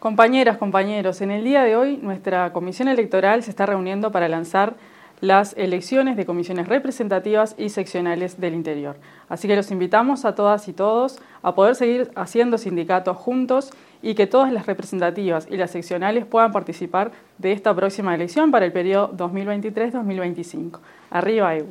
Compañeras, compañeros, en el día de hoy nuestra comisión electoral se está reuniendo para lanzar las elecciones de comisiones representativas y seccionales del interior. Así que los invitamos a todas y todos a poder seguir haciendo sindicatos juntos y que todas las representativas y las seccionales puedan participar de esta próxima elección para el periodo 2023-2025. Arriba EU.